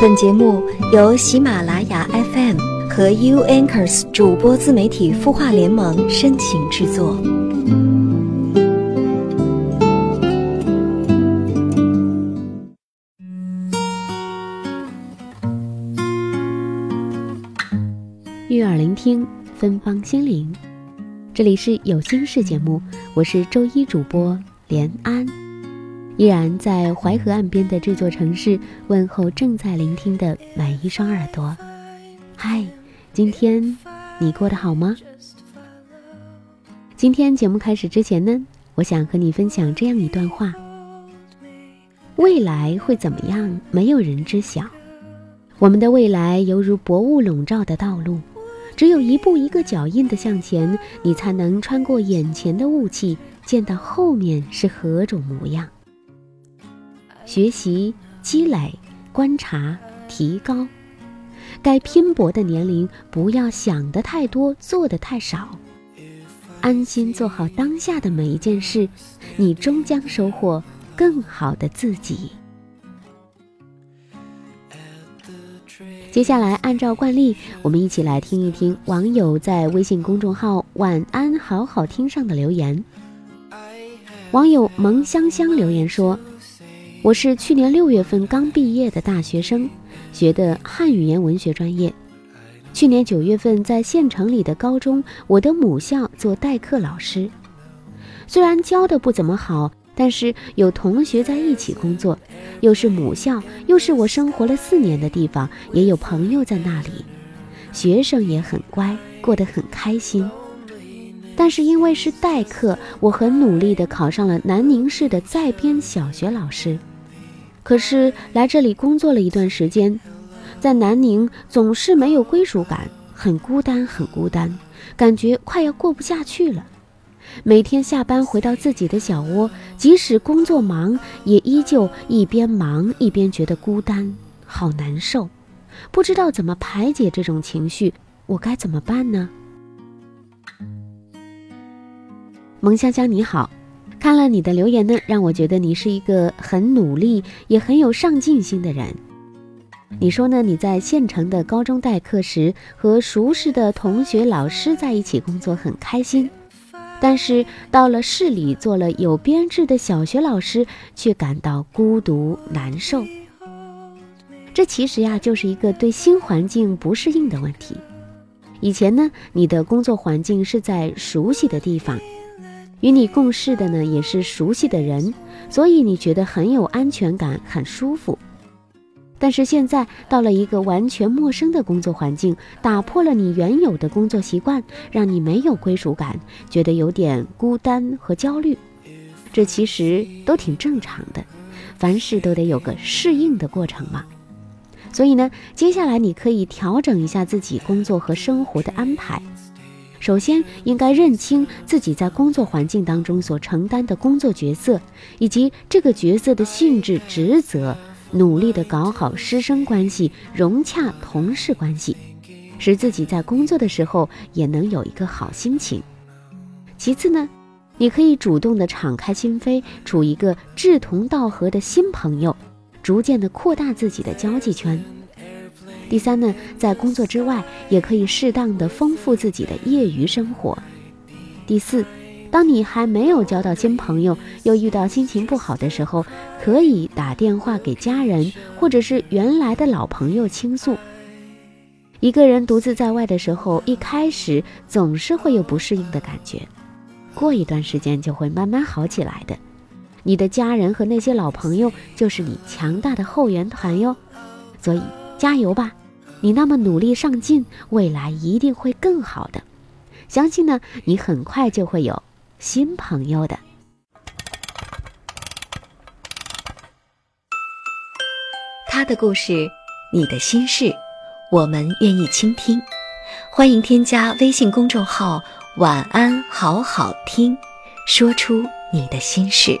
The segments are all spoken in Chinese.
本节目由喜马拉雅 FM 和 U Anchors 主播自媒体孵化联盟深情制作。悦耳聆听，芬芳心灵。这里是有心事节目，我是周一主播连安，依然在淮河岸边的这座城市问候正在聆听的每一双耳朵。嗨，今天你过得好吗？今天节目开始之前呢，我想和你分享这样一段话：未来会怎么样，没有人知晓。我们的未来犹如薄雾笼罩的道路。只有一步一个脚印的向前，你才能穿过眼前的雾气，见到后面是何种模样。学习、积累、观察、提高，该拼搏的年龄，不要想的太多，做的太少，安心做好当下的每一件事，你终将收获更好的自己。接下来，按照惯例，我们一起来听一听网友在微信公众号“晚安好好听”上的留言。网友萌香香留言说：“我是去年六月份刚毕业的大学生，学的汉语言文学专业。去年九月份在县城里的高中，我的母校做代课老师，虽然教的不怎么好。”但是有同学在一起工作，又是母校，又是我生活了四年的地方，也有朋友在那里，学生也很乖，过得很开心。但是因为是代课，我很努力地考上了南宁市的在编小学老师。可是来这里工作了一段时间，在南宁总是没有归属感，很孤单，很孤单，感觉快要过不下去了。每天下班回到自己的小窝，即使工作忙，也依旧一边忙一边觉得孤单，好难受，不知道怎么排解这种情绪，我该怎么办呢？萌香香你好，看了你的留言呢，让我觉得你是一个很努力也很有上进心的人。你说呢？你在县城的高中代课时，和熟识的同学、老师在一起工作，很开心。但是到了市里做了有编制的小学老师，却感到孤独难受。这其实呀，就是一个对新环境不适应的问题。以前呢，你的工作环境是在熟悉的地方，与你共事的呢也是熟悉的人，所以你觉得很有安全感，很舒服。但是现在到了一个完全陌生的工作环境，打破了你原有的工作习惯，让你没有归属感，觉得有点孤单和焦虑。这其实都挺正常的，凡事都得有个适应的过程嘛。所以呢，接下来你可以调整一下自己工作和生活的安排。首先，应该认清自己在工作环境当中所承担的工作角色，以及这个角色的性质、职责。努力的搞好师生关系，融洽同事关系，使自己在工作的时候也能有一个好心情。其次呢，你可以主动的敞开心扉，处一个志同道合的新朋友，逐渐的扩大自己的交际圈。第三呢，在工作之外，也可以适当的丰富自己的业余生活。第四。当你还没有交到新朋友，又遇到心情不好的时候，可以打电话给家人或者是原来的老朋友倾诉。一个人独自在外的时候，一开始总是会有不适应的感觉，过一段时间就会慢慢好起来的。你的家人和那些老朋友就是你强大的后援团哟，所以加油吧！你那么努力上进，未来一定会更好的。相信呢，你很快就会有。新朋友的，他的故事，你的心事，我们愿意倾听。欢迎添加微信公众号“晚安好好听”，说出你的心事。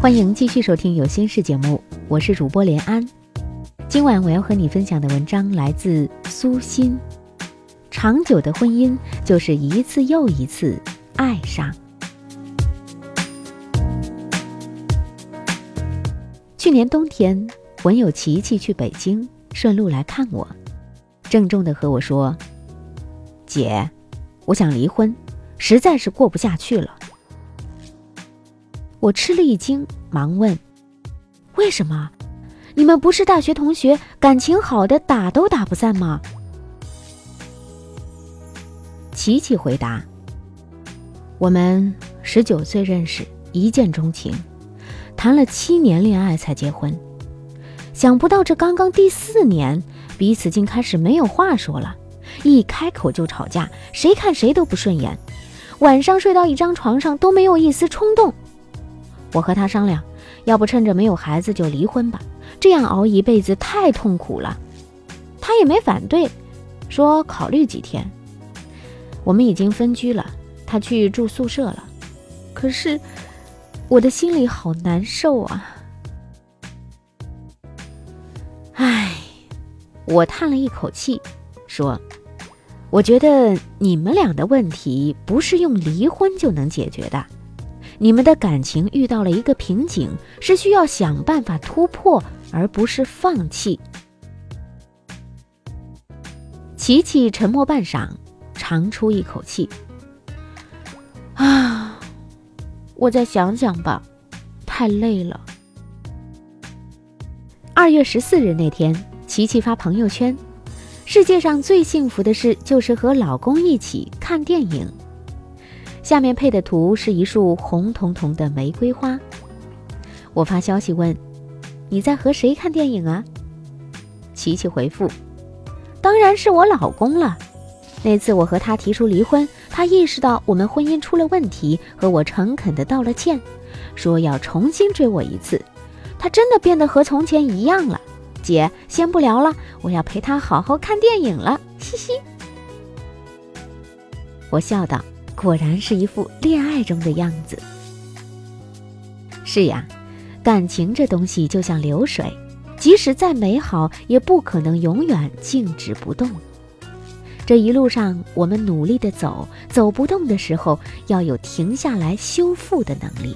欢迎继续收听有心事节目，我是主播连安。今晚我要和你分享的文章来自苏欣。长久的婚姻就是一次又一次爱上。去年冬天，文友琪琪去北京，顺路来看我，郑重的和我说：“姐，我想离婚，实在是过不下去了。”我吃了一惊，忙问：“为什么？你们不是大学同学，感情好的打都打不散吗？”琪琪回答：“我们十九岁认识，一见钟情，谈了七年恋爱才结婚。想不到这刚刚第四年，彼此竟开始没有话说了，一开口就吵架，谁看谁都不顺眼，晚上睡到一张床上都没有一丝冲动。”我和他商量，要不趁着没有孩子就离婚吧，这样熬一辈子太痛苦了。他也没反对，说考虑几天。我们已经分居了，他去住宿舍了。可是我的心里好难受啊！唉，我叹了一口气，说：“我觉得你们俩的问题不是用离婚就能解决的。”你们的感情遇到了一个瓶颈，是需要想办法突破，而不是放弃。琪琪沉默半晌，长出一口气：“啊，我再想想吧，太累了。”二月十四日那天，琪琪发朋友圈：“世界上最幸福的事，就是和老公一起看电影。”下面配的图是一束红彤彤的玫瑰花。我发消息问：“你在和谁看电影啊？”琪琪回复：“当然是我老公了。那次我和他提出离婚，他意识到我们婚姻出了问题，和我诚恳地道了歉，说要重新追我一次。他真的变得和从前一样了。姐，先不聊了，我要陪他好好看电影了。嘻嘻。”我笑道。果然是一副恋爱中的样子。是呀，感情这东西就像流水，即使再美好，也不可能永远静止不动。这一路上，我们努力的走，走不动的时候，要有停下来修复的能力。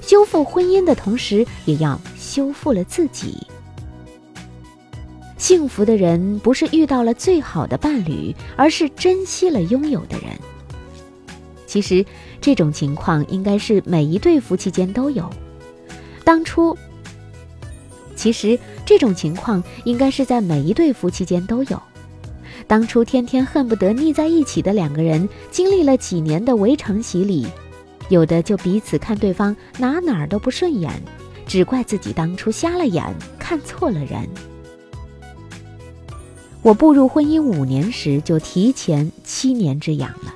修复婚姻的同时，也要修复了自己。幸福的人不是遇到了最好的伴侣，而是珍惜了拥有的人。其实，这种情况应该是每一对夫妻间都有。当初，其实这种情况应该是在每一对夫妻间都有。当初天天恨不得腻在一起的两个人，经历了几年的围城洗礼，有的就彼此看对方哪哪儿都不顺眼，只怪自己当初瞎了眼，看错了人。我步入婚姻五年时，就提前七年之痒了。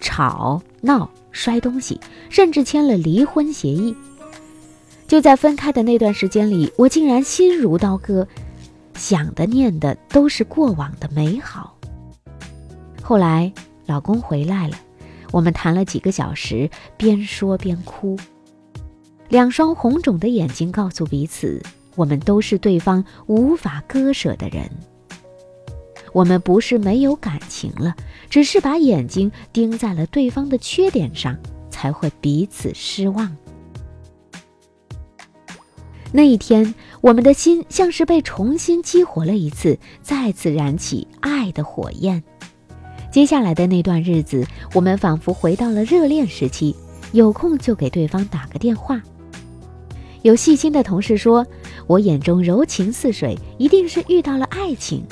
吵闹、摔东西，甚至签了离婚协议。就在分开的那段时间里，我竟然心如刀割，想的念的都是过往的美好。后来老公回来了，我们谈了几个小时，边说边哭，两双红肿的眼睛告诉彼此，我们都是对方无法割舍的人。我们不是没有感情了，只是把眼睛盯在了对方的缺点上，才会彼此失望。那一天，我们的心像是被重新激活了一次，再次燃起爱的火焰。接下来的那段日子，我们仿佛回到了热恋时期，有空就给对方打个电话。有细心的同事说，我眼中柔情似水，一定是遇到了爱情。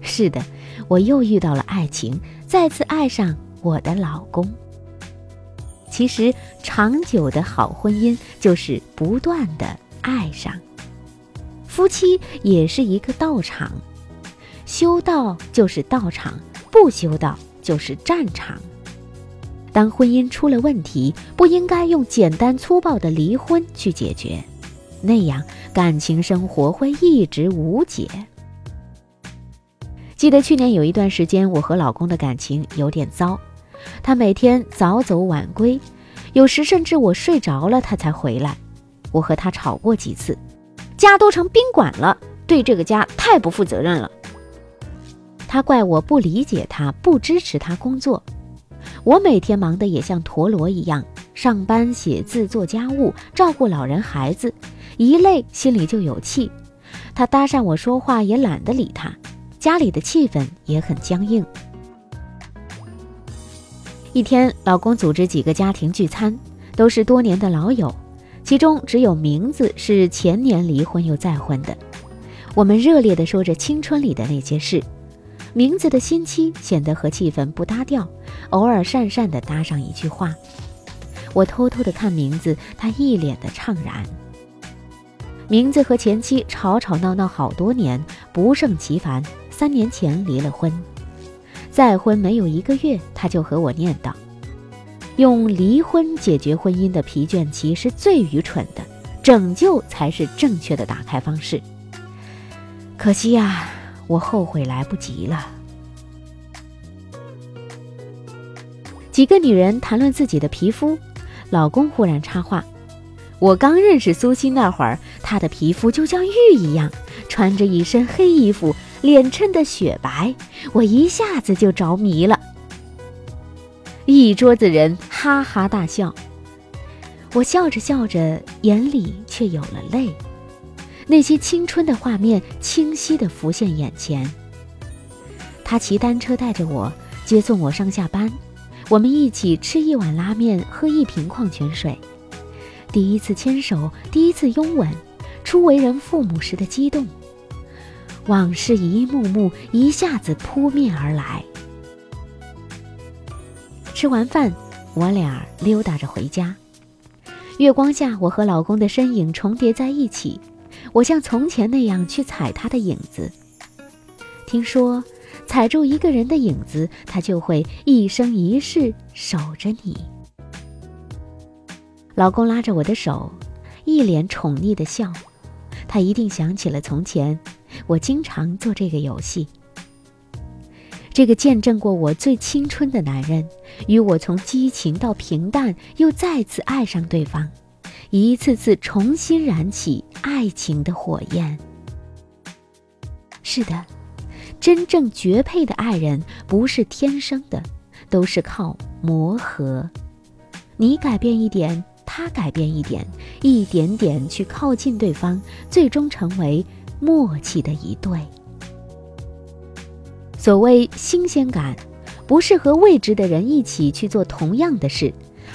是的，我又遇到了爱情，再次爱上我的老公。其实，长久的好婚姻就是不断的爱上。夫妻也是一个道场，修道就是道场，不修道就是战场。当婚姻出了问题，不应该用简单粗暴的离婚去解决，那样感情生活会一直无解。记得去年有一段时间，我和老公的感情有点糟。他每天早走晚归，有时甚至我睡着了他才回来。我和他吵过几次，家都成宾馆了，对这个家太不负责任了。他怪我不理解他，不支持他工作。我每天忙得也像陀螺一样，上班、写字、做家务、照顾老人孩子，一累心里就有气。他搭讪我说话也懒得理他，家里的气氛也很僵硬。一天，老公组织几个家庭聚餐，都是多年的老友，其中只有名字是前年离婚又再婚的。我们热烈地说着青春里的那些事，名字的新妻显得和气氛不搭调，偶尔讪讪地搭上一句话。我偷偷地看名字，他一脸的怅然。名字和前妻吵吵闹闹好多年，不胜其烦，三年前离了婚。再婚没有一个月，他就和我念叨：“用离婚解决婚姻的疲倦期是最愚蠢的，拯救才是正确的打开方式。”可惜呀，我后悔来不及了。几个女人谈论自己的皮肤，老公忽然插话：“我刚认识苏欣那会儿，她的皮肤就像玉一样，穿着一身黑衣服。”脸衬得雪白，我一下子就着迷了。一桌子人哈哈大笑，我笑着笑着，眼里却有了泪。那些青春的画面清晰地浮现眼前。他骑单车带着我，接送我上下班，我们一起吃一碗拉面，喝一瓶矿泉水。第一次牵手，第一次拥吻，初为人父母时的激动。往事一幕幕一下子扑面而来。吃完饭，我俩溜达着回家。月光下，我和老公的身影重叠在一起。我像从前那样去踩他的影子。听说，踩住一个人的影子，他就会一生一世守着你。老公拉着我的手，一脸宠溺的笑。他一定想起了从前。我经常做这个游戏。这个见证过我最青春的男人，与我从激情到平淡，又再次爱上对方，一次次重新燃起爱情的火焰。是的，真正绝配的爱人不是天生的，都是靠磨合。你改变一点，他改变一点，一点点去靠近对方，最终成为。默契的一对。所谓新鲜感，不是和未知的人一起去做同样的事，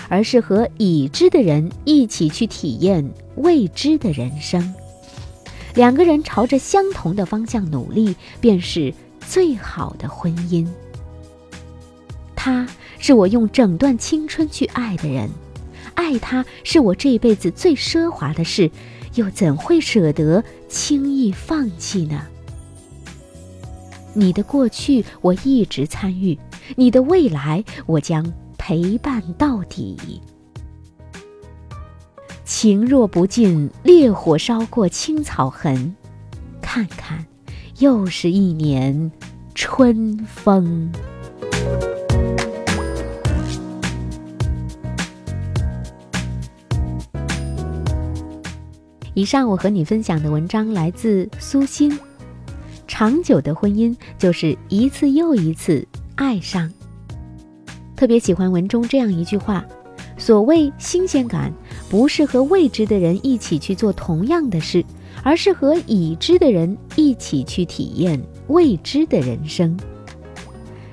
而是和已知的人一起去体验未知的人生。两个人朝着相同的方向努力，便是最好的婚姻。他是我用整段青春去爱的人，爱他是我这辈子最奢华的事。又怎会舍得轻易放弃呢？你的过去我一直参与，你的未来我将陪伴到底。情若不尽，烈火烧过青草痕，看看，又是一年春风。以上我和你分享的文章来自苏欣。长久的婚姻就是一次又一次爱上。特别喜欢文中这样一句话：所谓新鲜感，不是和未知的人一起去做同样的事，而是和已知的人一起去体验未知的人生。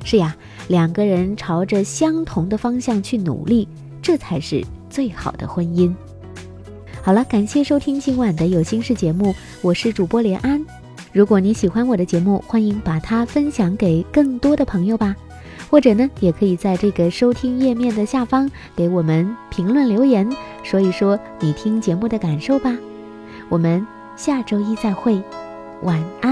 是呀，两个人朝着相同的方向去努力，这才是最好的婚姻。好了，感谢收听今晚的有心事节目，我是主播连安。如果你喜欢我的节目，欢迎把它分享给更多的朋友吧。或者呢，也可以在这个收听页面的下方给我们评论留言，说一说你听节目的感受吧。我们下周一再会，晚安。